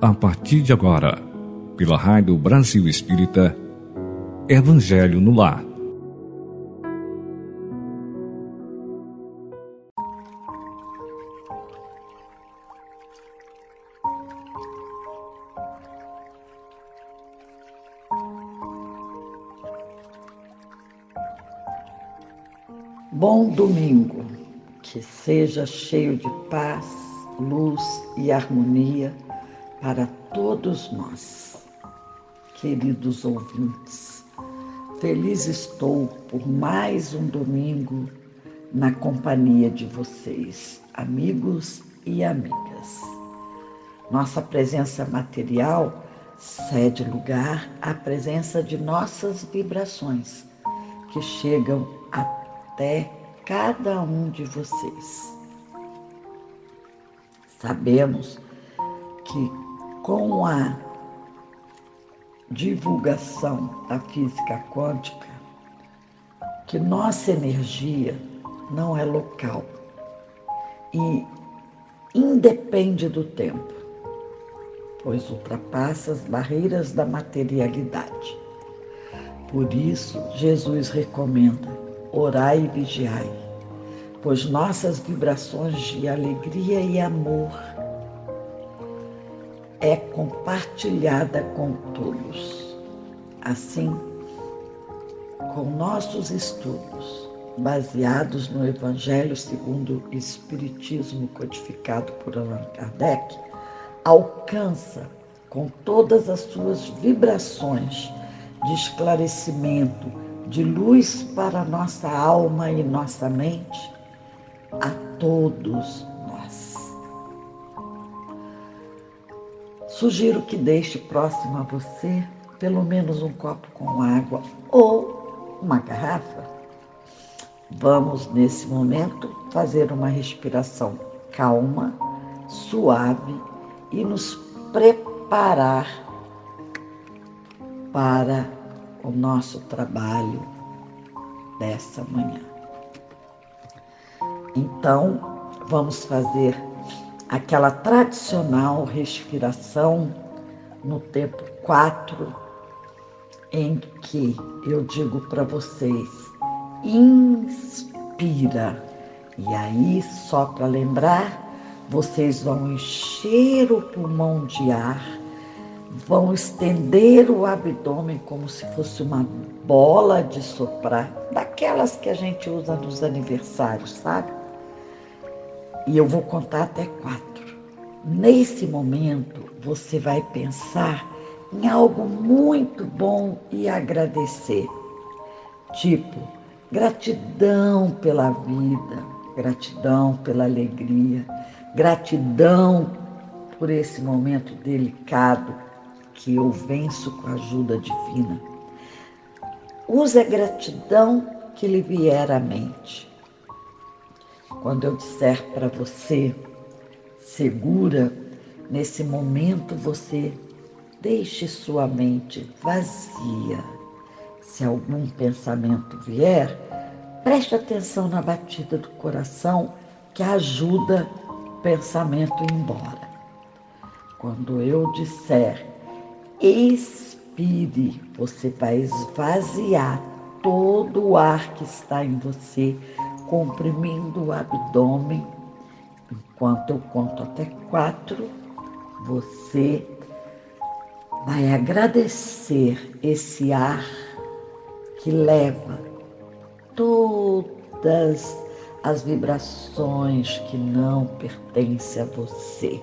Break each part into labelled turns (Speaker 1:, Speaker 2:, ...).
Speaker 1: a partir de agora, pela Rádio Brasil Espírita, Evangelho no Lar.
Speaker 2: Bom domingo, que seja cheio de paz, luz e harmonia para todos nós. Queridos ouvintes, feliz estou por mais um domingo na companhia de vocês, amigos e amigas. Nossa presença material cede lugar à presença de nossas vibrações, que chegam até cada um de vocês. Sabemos que com a divulgação da física quântica, que nossa energia não é local e independe do tempo, pois ultrapassa as barreiras da materialidade. Por isso, Jesus recomenda: orai e vigiai, pois nossas vibrações de alegria e amor é compartilhada com todos. Assim, com nossos estudos, baseados no Evangelho segundo o Espiritismo codificado por Allan Kardec, alcança com todas as suas vibrações de esclarecimento, de luz para nossa alma e nossa mente, a todos Sugiro que deixe próximo a você pelo menos um copo com água ou uma garrafa. Vamos, nesse momento, fazer uma respiração calma, suave e nos preparar para o nosso trabalho dessa manhã. Então, vamos fazer aquela tradicional respiração no tempo 4, em que eu digo para vocês, inspira. E aí, só para lembrar, vocês vão encher o pulmão de ar, vão estender o abdômen como se fosse uma bola de soprar, daquelas que a gente usa nos aniversários, sabe? E eu vou contar até quatro. Nesse momento, você vai pensar em algo muito bom e agradecer. Tipo, gratidão pela vida, gratidão pela alegria, gratidão por esse momento delicado que eu venço com a ajuda divina. Use a gratidão que lhe vier à mente. Quando eu disser para você, segura, nesse momento você deixe sua mente vazia. Se algum pensamento vier, preste atenção na batida do coração que ajuda o pensamento embora. Quando eu disser expire, você vai esvaziar todo o ar que está em você comprimindo o abdômen. Enquanto eu conto até quatro, você vai agradecer esse ar que leva todas as vibrações que não pertencem a você,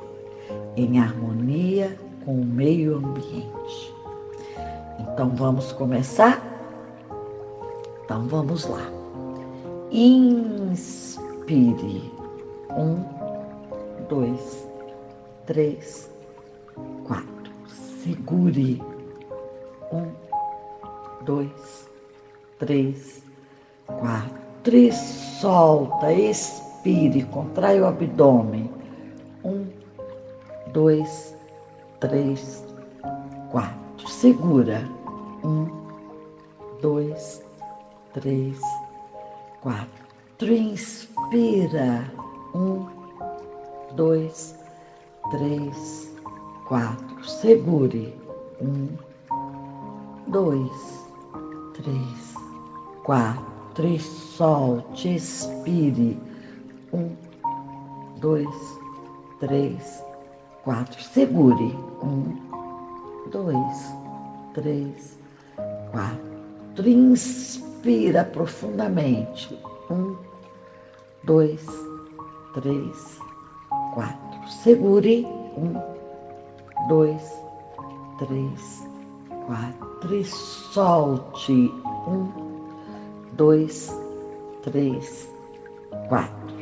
Speaker 2: em harmonia com o meio ambiente. Então vamos começar? Então vamos lá. Inspire. Um, dois, três, quatro. Segure. Um, dois, três, quatro. E solta. Expire. Contrai o abdômen. Um, dois, três, quatro. Segura. Um, dois, três, quatro. Inspira. Um, dois, três, quatro. Segure. Um, dois, três, quatro. E solte, expire. Um, dois, três, quatro. Segure. Um, dois, três, quatro. Inspira profundamente. Um, dois, três, quatro. Segure. Um, dois, três, quatro. E solte. Um, dois, três, quatro.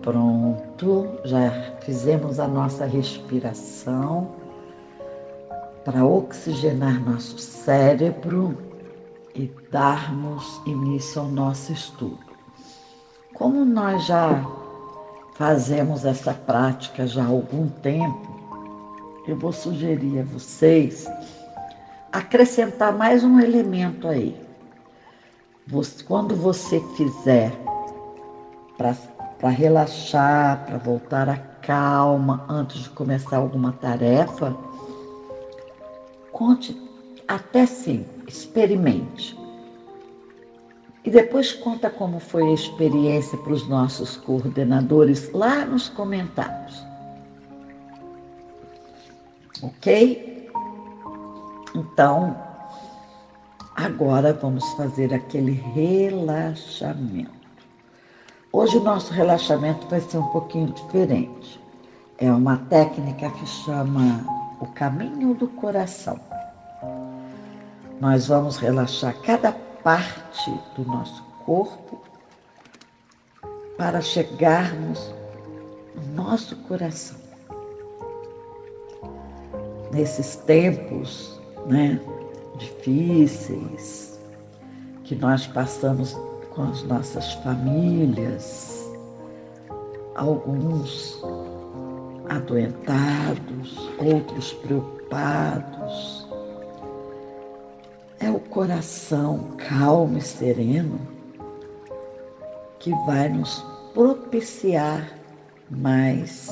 Speaker 2: Pronto, já fizemos a nossa respiração para oxigenar nosso cérebro e darmos início ao nosso estudo. Como nós já fazemos essa prática já há algum tempo, eu vou sugerir a vocês acrescentar mais um elemento aí. Quando você fizer para relaxar, para voltar à calma antes de começar alguma tarefa, conte até cinco, experimente. E depois conta como foi a experiência para os nossos coordenadores lá nos comentários. Ok? Então, agora vamos fazer aquele relaxamento. Hoje o nosso relaxamento vai ser um pouquinho diferente. É uma técnica que chama o caminho do coração. Nós vamos relaxar cada parte do nosso corpo para chegarmos no nosso coração. Nesses tempos, né, difíceis que nós passamos com as nossas famílias, alguns adoentados, outros preocupados. É o coração calmo e sereno que vai nos propiciar mais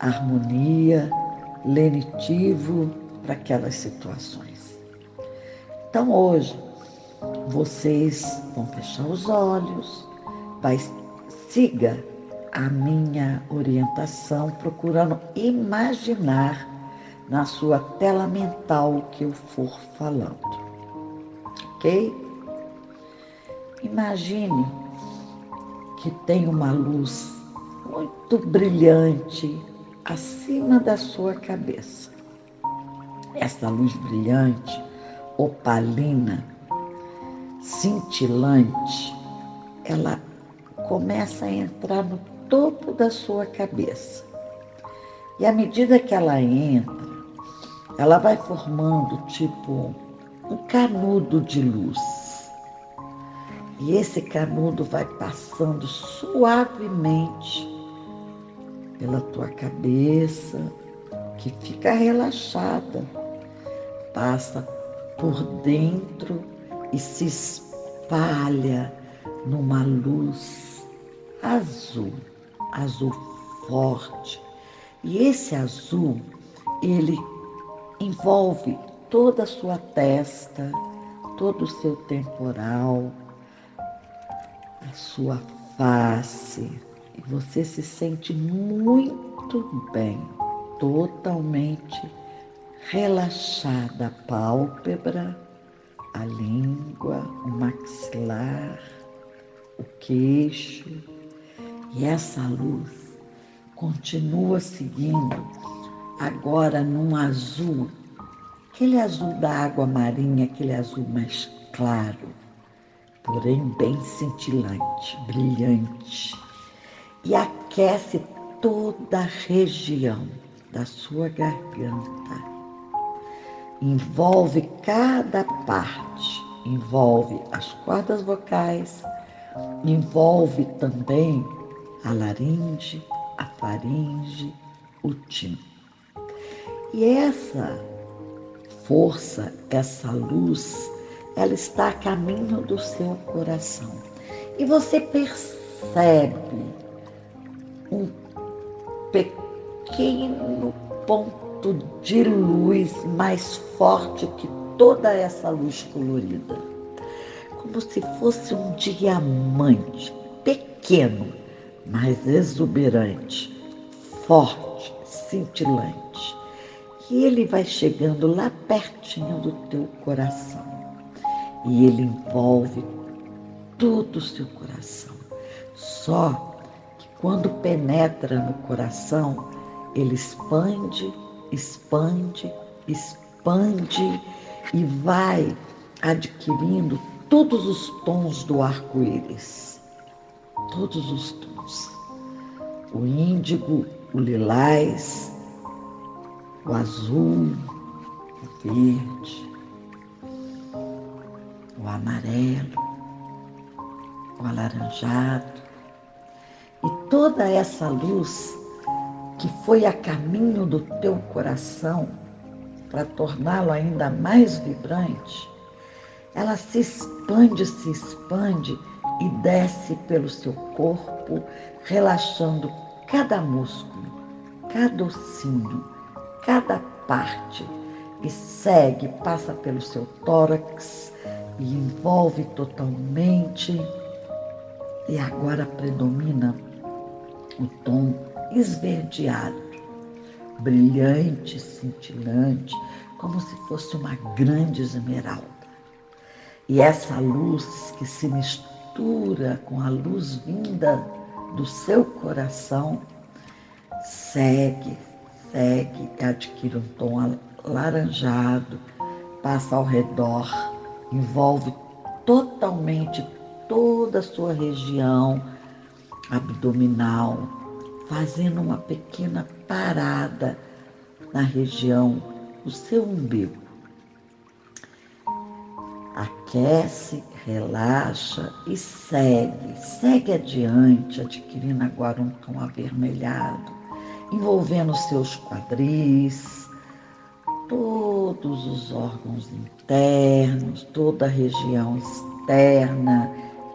Speaker 2: harmonia, lenitivo para aquelas situações. Então hoje vocês vão fechar os olhos, vai siga a minha orientação procurando imaginar na sua tela mental o que eu for falando. Ok? Imagine que tem uma luz muito brilhante acima da sua cabeça. Essa luz brilhante, opalina, cintilante, ela começa a entrar no topo da sua cabeça. E à medida que ela entra, ela vai formando tipo um canudo de luz. E esse canudo vai passando suavemente pela tua cabeça, que fica relaxada, passa por dentro e se espalha numa luz azul, azul forte. E esse azul, ele envolve toda a sua testa, todo o seu temporal, a sua face. E você se sente muito bem, totalmente relaxada a pálpebra, a língua, o maxilar, o queixo. E essa luz continua seguindo agora num azul, aquele azul da água marinha, aquele azul mais claro, porém bem cintilante, brilhante, e aquece toda a região da sua garganta envolve cada parte, envolve as cordas vocais, envolve também a laringe, a faringe, o tim. E essa força, essa luz, ela está a caminho do seu coração. E você percebe um pequeno ponto de luz mais forte que toda essa luz colorida. Como se fosse um diamante pequeno, mas exuberante, forte, cintilante. E ele vai chegando lá pertinho do teu coração. E ele envolve todo o seu coração. Só que quando penetra no coração, ele expande, expande, expande e vai adquirindo todos os tons do arco-íris. Todos os tons. O índigo, o lilás, o azul, o verde, o amarelo, o alaranjado. E toda essa luz que foi a caminho do teu coração para torná-lo ainda mais vibrante, ela se expande, se expande e desce pelo seu corpo, relaxando cada músculo, cada ossinho, cada parte e segue, passa pelo seu tórax e envolve totalmente. E agora predomina o tom esverdeado, brilhante, cintilante, como se fosse uma grande esmeralda. E essa luz que se mistura com a luz vinda do seu coração segue, segue e adquire um tom alaranjado, passa ao redor, envolve totalmente toda a sua região abdominal, fazendo uma pequena parada na região do seu umbigo. Aquece, relaxa e segue, segue adiante, adquirindo agora um tom avermelhado, envolvendo seus quadris, todos os órgãos internos, toda a região externa,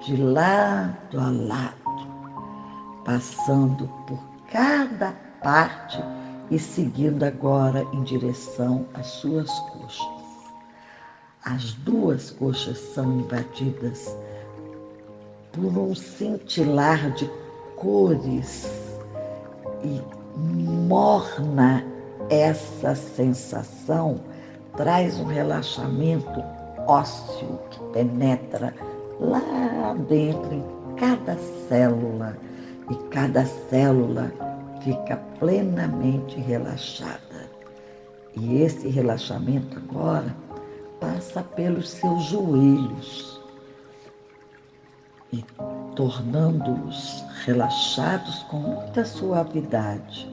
Speaker 2: de lado a lado, passando por cada parte e seguindo agora em direção às suas coxas. As duas coxas são invadidas por um cintilar de cores e morna essa sensação traz um relaxamento ósseo que penetra lá dentro em cada célula e cada célula fica plenamente relaxada. E esse relaxamento agora passa pelos seus joelhos e tornando-os relaxados com muita suavidade.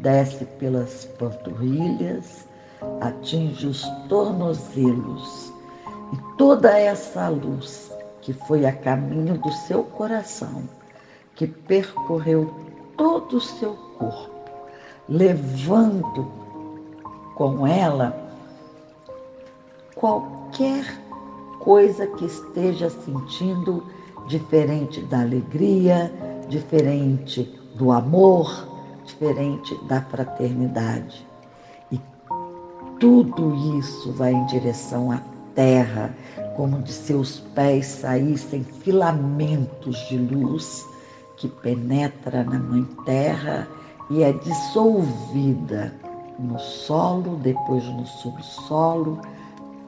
Speaker 2: Desce pelas panturrilhas, atinge os tornozelos e toda essa luz que foi a caminho do seu coração, que percorreu todo o seu corpo, levando com ela qualquer coisa que esteja sentindo diferente da alegria, diferente do amor, diferente da fraternidade. E tudo isso vai em direção à terra, como de seus pés saíssem filamentos de luz que penetra na Mãe Terra e é dissolvida no solo, depois no subsolo,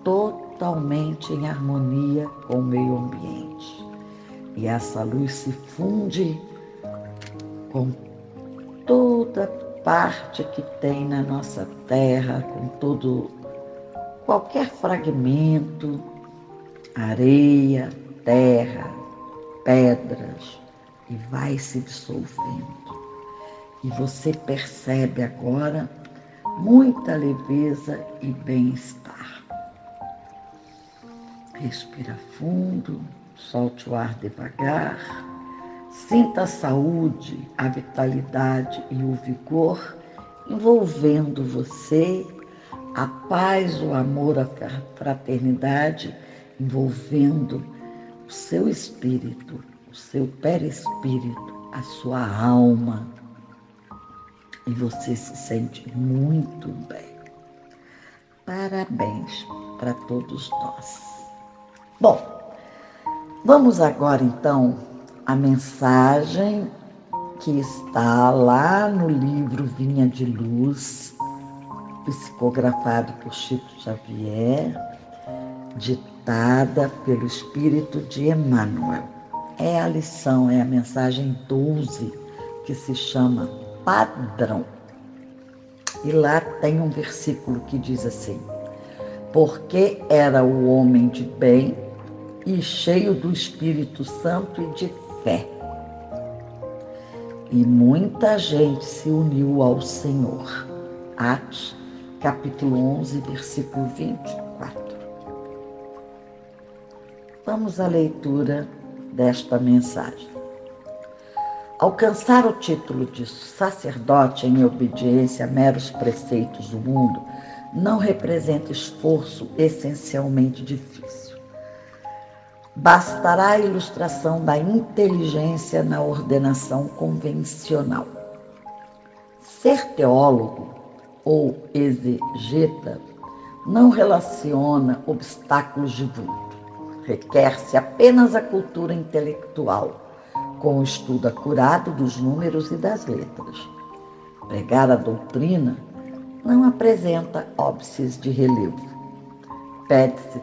Speaker 2: totalmente em harmonia com o meio ambiente. E essa luz se funde com toda parte que tem na nossa terra, com todo qualquer fragmento, areia, terra, pedras, e vai se dissolvendo. E você percebe agora muita leveza e bem-estar. Respira fundo, solte o ar devagar, sinta a saúde, a vitalidade e o vigor envolvendo você, a paz, o amor, a fraternidade envolvendo o seu espírito, o seu perispírito, a sua alma e você se sente muito bem. Parabéns para todos nós. Bom, vamos agora então à mensagem que está lá no livro Vinha de Luz, psicografado por Chico Xavier, ditada pelo Espírito de Emmanuel. É a lição, é a mensagem 12, que se chama Padrão. E lá tem um versículo que diz assim: Porque era o homem de bem e cheio do Espírito Santo e de fé. E muita gente se uniu ao Senhor. Atos, capítulo 11, versículo 24. Vamos à leitura desta mensagem. Alcançar o título de sacerdote em obediência a meros preceitos do mundo não representa esforço essencialmente difícil. Bastará a ilustração da inteligência na ordenação convencional. Ser teólogo ou exegeta não relaciona obstáculos de vulto requer-se apenas a cultura intelectual, com o estudo acurado dos números e das letras. Pregar a doutrina não apresenta óbices de relevo. Pede-se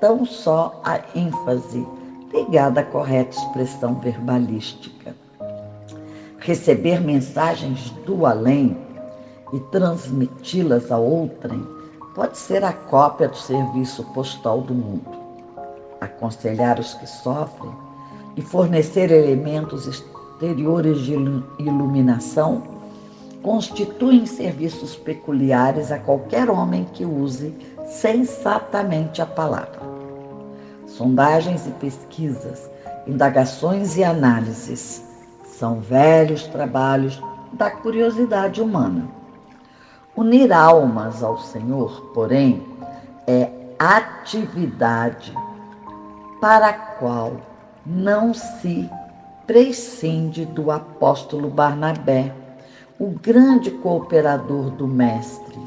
Speaker 2: tão só a ênfase ligada à correta expressão verbalística. Receber mensagens do além e transmiti-las a outrem pode ser a cópia do serviço postal do mundo aconselhar os que sofrem e fornecer elementos exteriores de iluminação constituem serviços peculiares a qualquer homem que use sensatamente a palavra. Sondagens e pesquisas, indagações e análises são velhos trabalhos da curiosidade humana. Unir almas ao Senhor, porém, é atividade para a qual não se prescinde do apóstolo Barnabé, o grande cooperador do Mestre.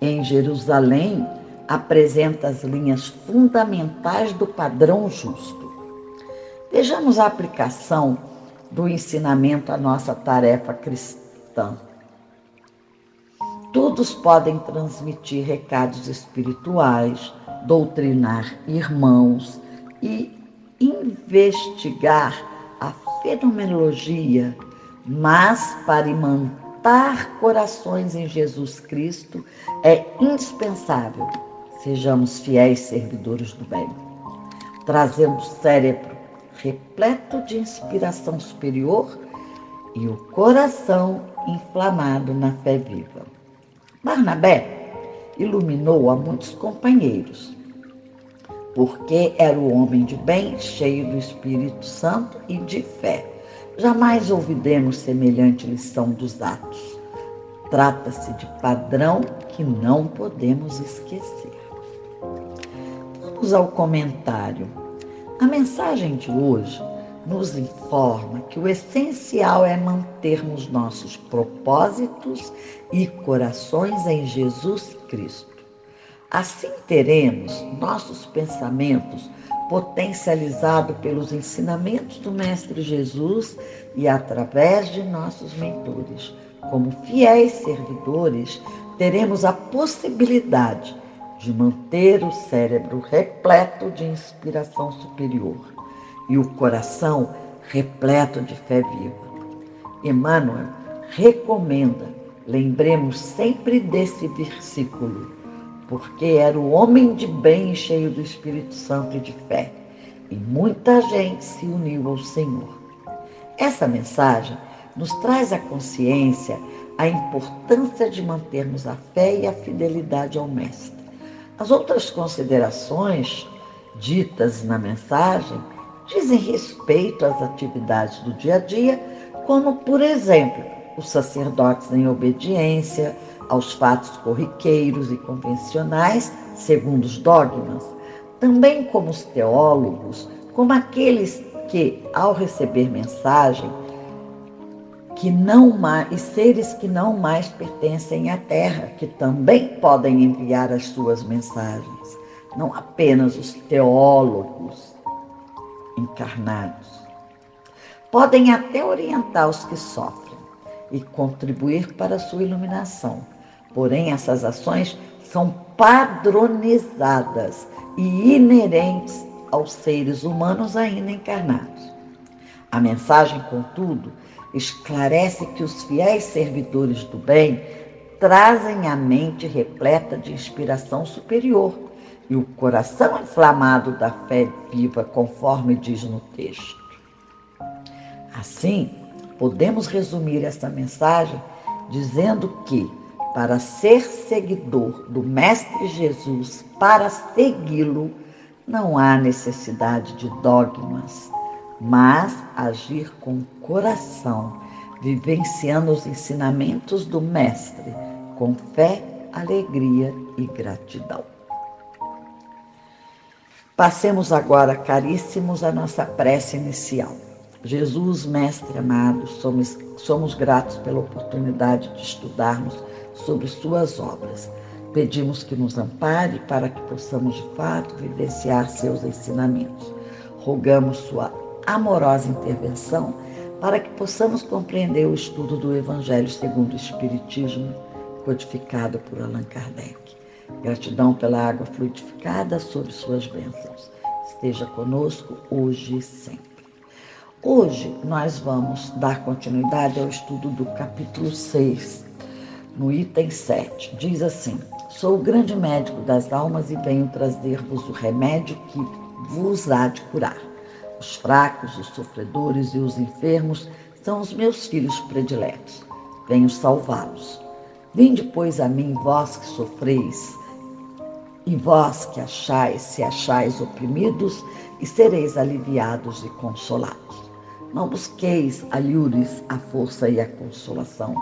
Speaker 2: Em Jerusalém, apresenta as linhas fundamentais do padrão justo. Vejamos a aplicação do ensinamento à nossa tarefa cristã. Todos podem transmitir recados espirituais, doutrinar irmãos, e investigar a fenomenologia, mas para imantar corações em Jesus Cristo é indispensável sejamos fiéis servidores do bem, trazendo o cérebro repleto de inspiração superior e o coração inflamado na fé viva. Barnabé iluminou a muitos companheiros porque era o homem de bem, cheio do Espírito Santo e de fé. Jamais ouvidemos semelhante lição dos atos. Trata-se de padrão que não podemos esquecer. Vamos ao comentário. A mensagem de hoje nos informa que o essencial é mantermos nossos propósitos e corações em Jesus Cristo Assim teremos nossos pensamentos potencializados pelos ensinamentos do Mestre Jesus e através de nossos mentores. Como fiéis servidores, teremos a possibilidade de manter o cérebro repleto de inspiração superior e o coração repleto de fé viva. Emmanuel recomenda, lembremos sempre desse versículo porque era o homem de bem cheio do Espírito Santo e de fé. E muita gente se uniu ao Senhor. Essa mensagem nos traz a consciência a importância de mantermos a fé e a fidelidade ao Mestre. As outras considerações ditas na mensagem dizem respeito às atividades do dia a dia, como, por exemplo, os sacerdotes em obediência, aos fatos corriqueiros e convencionais, segundo os dogmas, também como os teólogos, como aqueles que, ao receber mensagem que não mais, seres que não mais pertencem à Terra, que também podem enviar as suas mensagens, não apenas os teólogos encarnados. Podem até orientar os que sofrem e contribuir para a sua iluminação. Porém, essas ações são padronizadas e inerentes aos seres humanos ainda encarnados. A mensagem, contudo, esclarece que os fiéis servidores do bem trazem a mente repleta de inspiração superior e o coração inflamado da fé viva, conforme diz no texto. Assim, podemos resumir esta mensagem dizendo que, para ser seguidor do Mestre Jesus, para segui-lo, não há necessidade de dogmas, mas agir com coração, vivenciando os ensinamentos do Mestre com fé, alegria e gratidão. Passemos agora, caríssimos, a nossa prece inicial. Jesus, Mestre amado, somos, somos gratos pela oportunidade de estudarmos sobre Suas obras. Pedimos que nos ampare para que possamos de fato vivenciar seus ensinamentos. Rogamos Sua amorosa intervenção para que possamos compreender o estudo do Evangelho segundo o Espiritismo, codificado por Allan Kardec. Gratidão pela água fluidificada sobre suas bênçãos. Esteja conosco hoje e sempre. Hoje nós vamos dar continuidade ao estudo do capítulo 6, no item 7. Diz assim: Sou o grande médico das almas e venho trazer-vos o remédio que vos há de curar. Os fracos, os sofredores e os enfermos são os meus filhos prediletos. Venho salvá-los. Vinde, pois, a mim, vós que sofreis, e vós que achais, se achais oprimidos, e sereis aliviados e consolados. Não busqueis alhures a força e a consolação,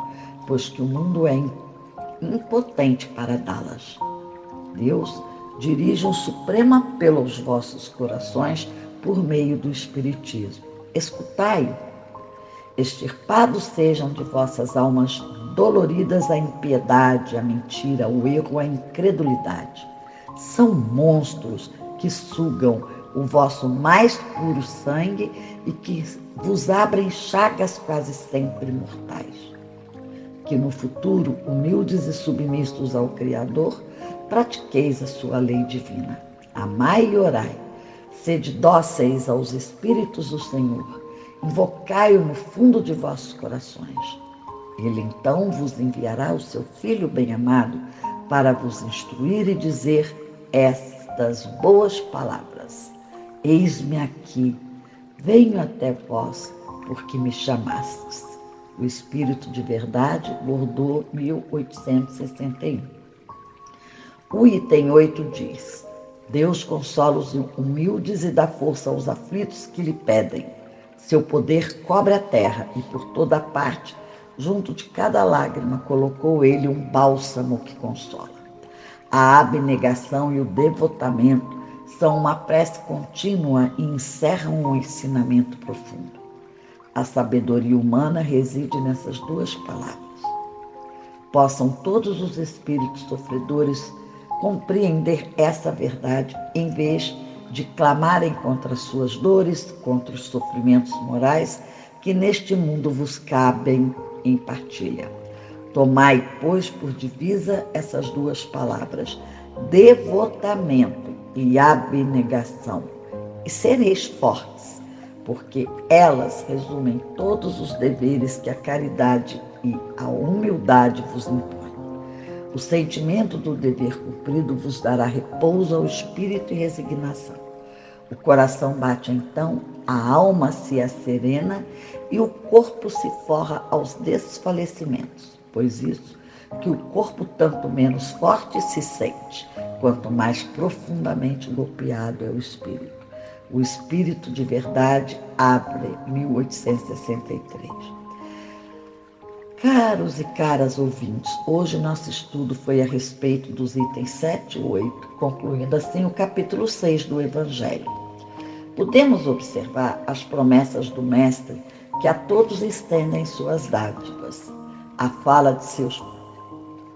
Speaker 2: pois que o mundo é impotente para dá-las. Deus dirige um supremo apelo aos vossos corações por meio do Espiritismo. Escutai-o. Extirpados sejam de vossas almas doloridas a impiedade, a mentira, o erro, a incredulidade. São monstros que sugam o vosso mais puro sangue e que vos abrem chagas quase sempre mortais. Que no futuro, humildes e submissos ao Criador, pratiqueis a sua lei divina. Amai e orai Sede dóceis aos Espíritos do Senhor, invocai-o no fundo de vossos corações. Ele então vos enviará o seu Filho bem-amado para vos instruir e dizer estas boas palavras: Eis-me aqui, venho até vós, porque me chamastes. O Espírito de Verdade, Bordeaux, 1861. O item 8 diz: Deus consola os humildes e dá força aos aflitos que lhe pedem. Seu poder cobre a terra e por toda parte, junto de cada lágrima, colocou ele um bálsamo que consola. A abnegação e o devotamento são uma prece contínua e encerram um ensinamento profundo. A sabedoria humana reside nessas duas palavras. Possam todos os espíritos sofredores compreender essa verdade em vez de clamarem contra suas dores, contra os sofrimentos morais que neste mundo vos cabem em partilha. Tomai, pois, por divisa essas duas palavras, devotamento e abnegação, e sereis fortes, porque elas resumem todos os deveres que a caridade e a humildade vos impõem. O sentimento do dever cumprido vos dará repouso ao espírito e resignação. O coração bate então, a alma se asserena e o corpo se forra aos desfalecimentos, pois isso que o corpo tanto menos forte se sente, quanto mais profundamente golpeado é o espírito. O espírito de verdade abre 1863. Caros e caras ouvintes, hoje nosso estudo foi a respeito dos itens 7 e 8, concluindo assim o capítulo 6 do Evangelho. Podemos observar as promessas do Mestre que a todos estendem suas dádivas. A fala de seus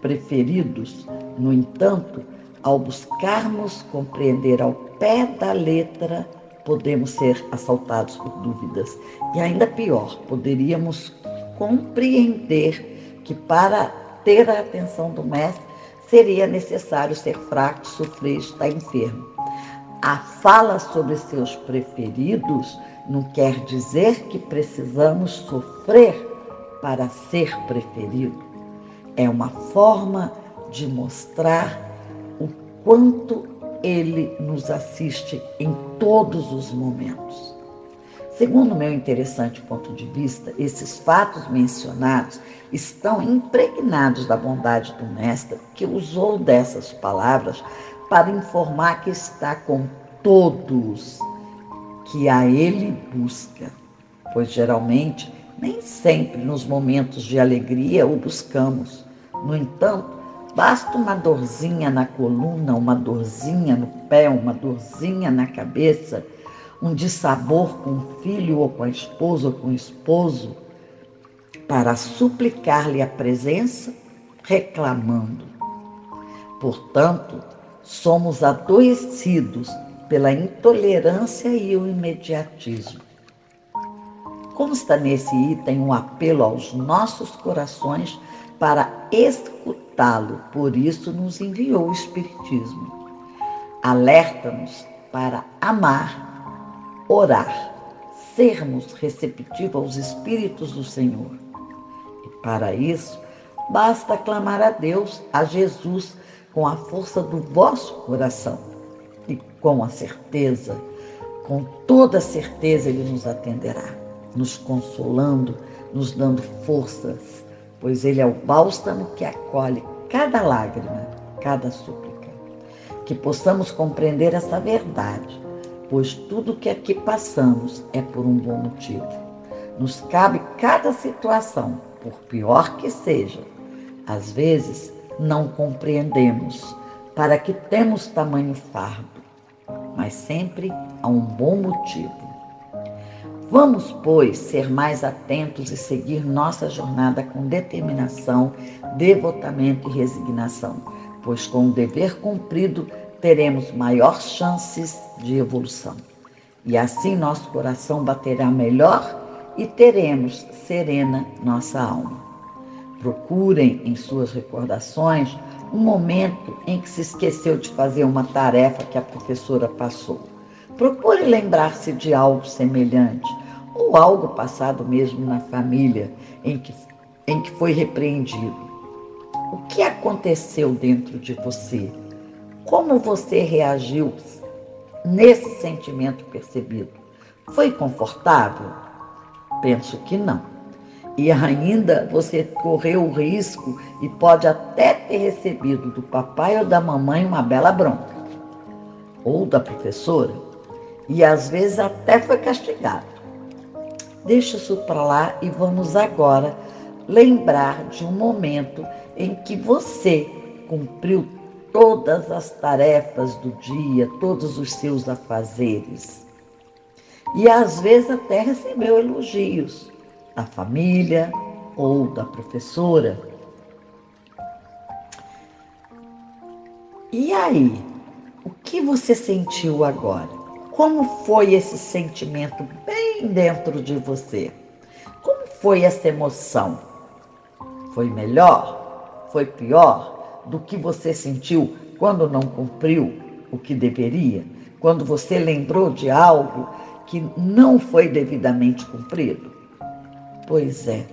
Speaker 2: preferidos, no entanto, ao buscarmos compreender ao pé da letra, podemos ser assaltados por dúvidas. E ainda pior, poderíamos compreender que para ter a atenção do mestre seria necessário ser fraco, sofrer, estar enfermo. A fala sobre seus preferidos não quer dizer que precisamos sofrer para ser preferido. É uma forma de mostrar o quanto ele nos assiste em todos os momentos. Segundo meu interessante ponto de vista, esses fatos mencionados estão impregnados da bondade do Mestre, que usou dessas palavras para informar que está com todos que a Ele busca, pois geralmente nem sempre nos momentos de alegria o buscamos. No entanto, basta uma dorzinha na coluna, uma dorzinha no pé, uma dorzinha na cabeça, um dissabor com o filho ou com a esposa ou com o esposo, para suplicar-lhe a presença, reclamando. Portanto, somos adoecidos pela intolerância e o imediatismo. Consta nesse item um apelo aos nossos corações para escutá-lo, por isso nos enviou o Espiritismo. Alerta-nos para amar, orar, sermos receptivos aos Espíritos do Senhor. E para isso, basta clamar a Deus, a Jesus, com a força do vosso coração. E com a certeza, com toda certeza, Ele nos atenderá, nos consolando, nos dando forças, pois Ele é o bálsamo que acolhe cada lágrima, cada súplica. Que possamos compreender essa verdade, pois tudo que aqui passamos é por um bom motivo. Nos cabe cada situação, por pior que seja. Às vezes, não compreendemos para que temos tamanho fardo, mas sempre há um bom motivo. Vamos, pois, ser mais atentos e seguir nossa jornada com determinação, devotamento e resignação, pois com o dever cumprido teremos maiores chances de evolução. E assim nosso coração baterá melhor e teremos serena nossa alma. Procurem em suas recordações um momento em que se esqueceu de fazer uma tarefa que a professora passou. Procure lembrar-se de algo semelhante ou algo passado mesmo na família em que, em que foi repreendido. O que aconteceu dentro de você? Como você reagiu nesse sentimento percebido? Foi confortável? Penso que não. E ainda você correu o risco e pode até ter recebido do papai ou da mamãe uma bela bronca, ou da professora, e às vezes até foi castigado. Deixa isso para lá e vamos agora lembrar de um momento em que você cumpriu todas as tarefas do dia, todos os seus afazeres. E às vezes até recebeu elogios da família ou da professora. E aí, o que você sentiu agora? Como foi esse sentimento bem dentro de você? Como foi essa emoção? Foi melhor? Foi pior do que você sentiu quando não cumpriu o que deveria? Quando você lembrou de algo que não foi devidamente cumprido? Pois é,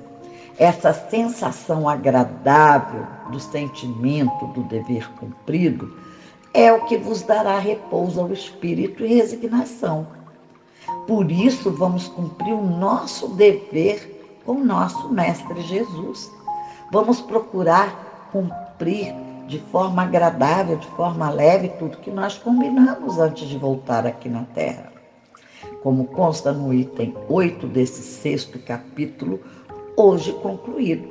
Speaker 2: essa sensação agradável do sentimento do dever cumprido é o que vos dará repouso ao espírito e resignação. Por isso, vamos cumprir o nosso dever com nosso Mestre Jesus. Vamos procurar cumprir de forma agradável, de forma leve, tudo que nós combinamos antes de voltar aqui na Terra como consta no item 8 desse sexto capítulo, hoje concluído.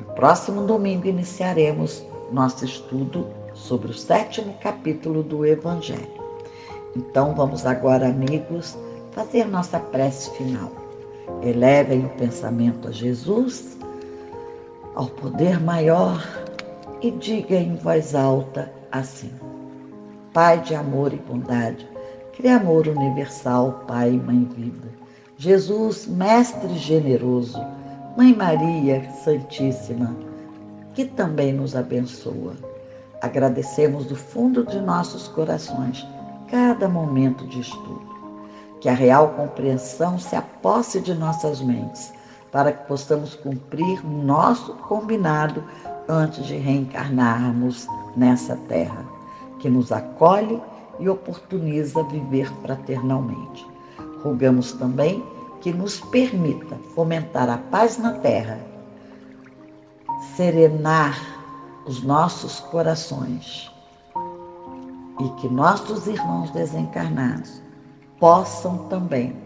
Speaker 2: No próximo domingo iniciaremos nosso estudo sobre o sétimo capítulo do Evangelho. Então vamos agora, amigos, fazer nossa prece final. Elevem o pensamento a Jesus, ao poder maior, e diga em voz alta assim: Pai de amor e bondade, Criamor universal, Pai e Mãe Vida, Jesus, Mestre generoso, Mãe Maria Santíssima, que também nos abençoa. Agradecemos do fundo de nossos corações cada momento de estudo. Que a real compreensão se aposse de nossas mentes, para que possamos cumprir nosso combinado antes de reencarnarmos nessa terra, que nos acolhe e oportuniza viver fraternalmente. Rogamos também que nos permita fomentar a paz na terra, serenar os nossos corações e que nossos irmãos desencarnados possam também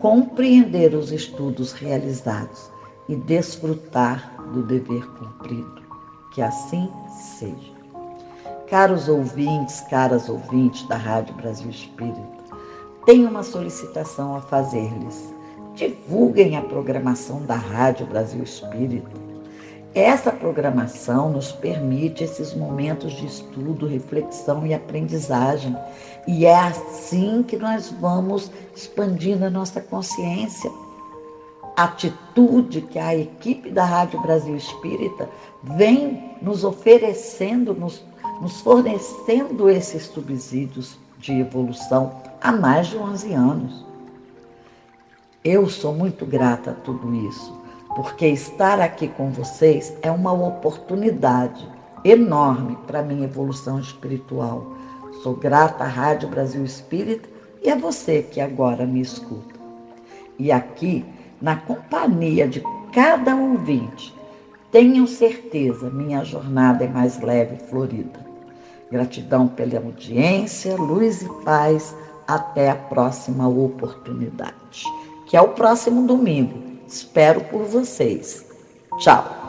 Speaker 2: compreender os estudos realizados e desfrutar do dever cumprido. Que assim seja. Caros ouvintes, caras ouvintes da Rádio Brasil Espírita, tenho uma solicitação a fazer-lhes. Divulguem a programação da Rádio Brasil Espírita. Essa programação nos permite esses momentos de estudo, reflexão e aprendizagem. E é assim que nós vamos expandindo a nossa consciência. Atitude que a equipe da Rádio Brasil Espírita vem nos oferecendo, nos nos fornecendo esses subsídios de evolução há mais de 11 anos. Eu sou muito grata a tudo isso, porque estar aqui com vocês é uma oportunidade enorme para minha evolução espiritual. Sou grata à Rádio Brasil Espírita e a você que agora me escuta. E aqui, na companhia de cada ouvinte, tenham certeza, minha jornada é mais leve e florida. Gratidão pela audiência, luz e paz. Até a próxima oportunidade, que é o próximo domingo. Espero por vocês. Tchau.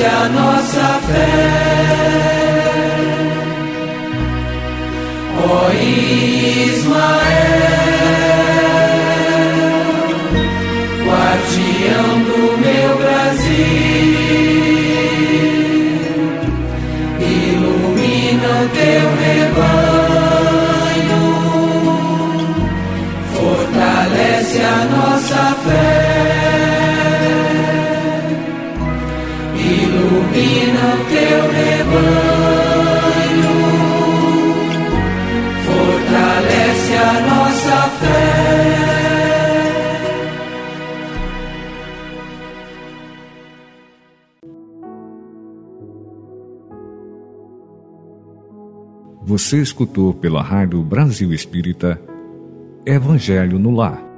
Speaker 2: cresce é a nossa fé.
Speaker 3: Ó oh Ismael. E o teu rebanho, fortalece a nossa fé.
Speaker 1: Você escutou pela Rádio Brasil Espírita Evangelho no Lar